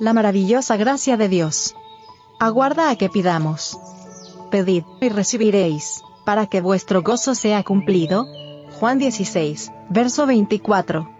La maravillosa gracia de Dios. Aguarda a que pidamos. Pedid, y recibiréis, para que vuestro gozo sea cumplido. Juan 16, verso 24.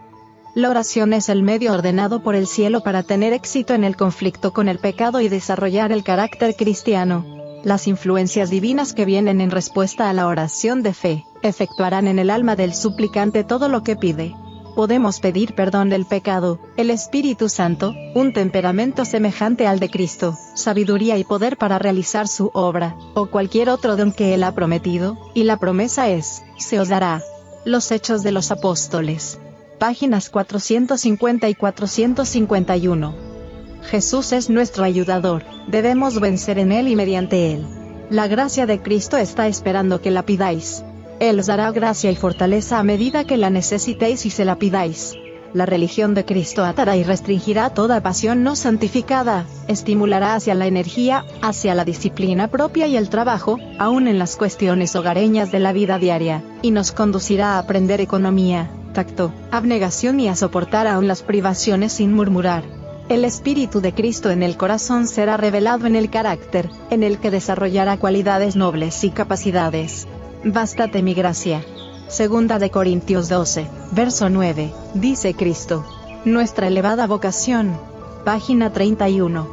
La oración es el medio ordenado por el cielo para tener éxito en el conflicto con el pecado y desarrollar el carácter cristiano. Las influencias divinas que vienen en respuesta a la oración de fe, efectuarán en el alma del suplicante todo lo que pide. Podemos pedir perdón del pecado, el Espíritu Santo, un temperamento semejante al de Cristo, sabiduría y poder para realizar su obra, o cualquier otro don que Él ha prometido, y la promesa es, se os dará. Los Hechos de los Apóstoles. Páginas 450 y 451. Jesús es nuestro ayudador, debemos vencer en Él y mediante Él. La gracia de Cristo está esperando que la pidáis. Él os dará gracia y fortaleza a medida que la necesitéis y se la pidáis. La religión de Cristo atará y restringirá toda pasión no santificada, estimulará hacia la energía, hacia la disciplina propia y el trabajo, aún en las cuestiones hogareñas de la vida diaria, y nos conducirá a aprender economía, tacto, abnegación y a soportar aún las privaciones sin murmurar. El Espíritu de Cristo en el corazón será revelado en el carácter, en el que desarrollará cualidades nobles y capacidades. Bástate mi gracia. Segunda de Corintios 12, verso 9, dice Cristo. Nuestra elevada vocación. Página 31.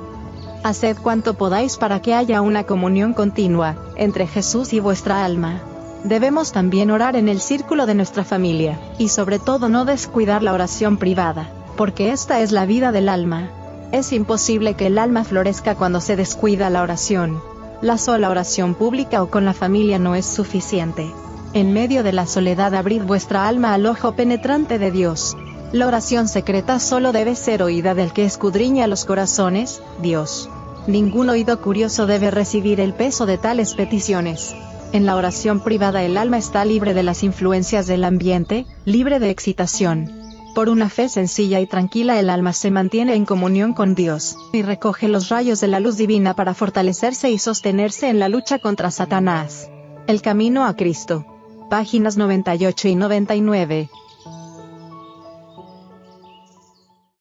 Haced cuanto podáis para que haya una comunión continua, entre Jesús y vuestra alma. Debemos también orar en el círculo de nuestra familia, y sobre todo no descuidar la oración privada porque esta es la vida del alma. Es imposible que el alma florezca cuando se descuida la oración. La sola oración pública o con la familia no es suficiente. En medio de la soledad abrid vuestra alma al ojo penetrante de Dios. La oración secreta solo debe ser oída del que escudriña los corazones, Dios. Ningún oído curioso debe recibir el peso de tales peticiones. En la oración privada el alma está libre de las influencias del ambiente, libre de excitación. Por una fe sencilla y tranquila el alma se mantiene en comunión con Dios, y recoge los rayos de la luz divina para fortalecerse y sostenerse en la lucha contra Satanás. El camino a Cristo. Páginas 98 y 99.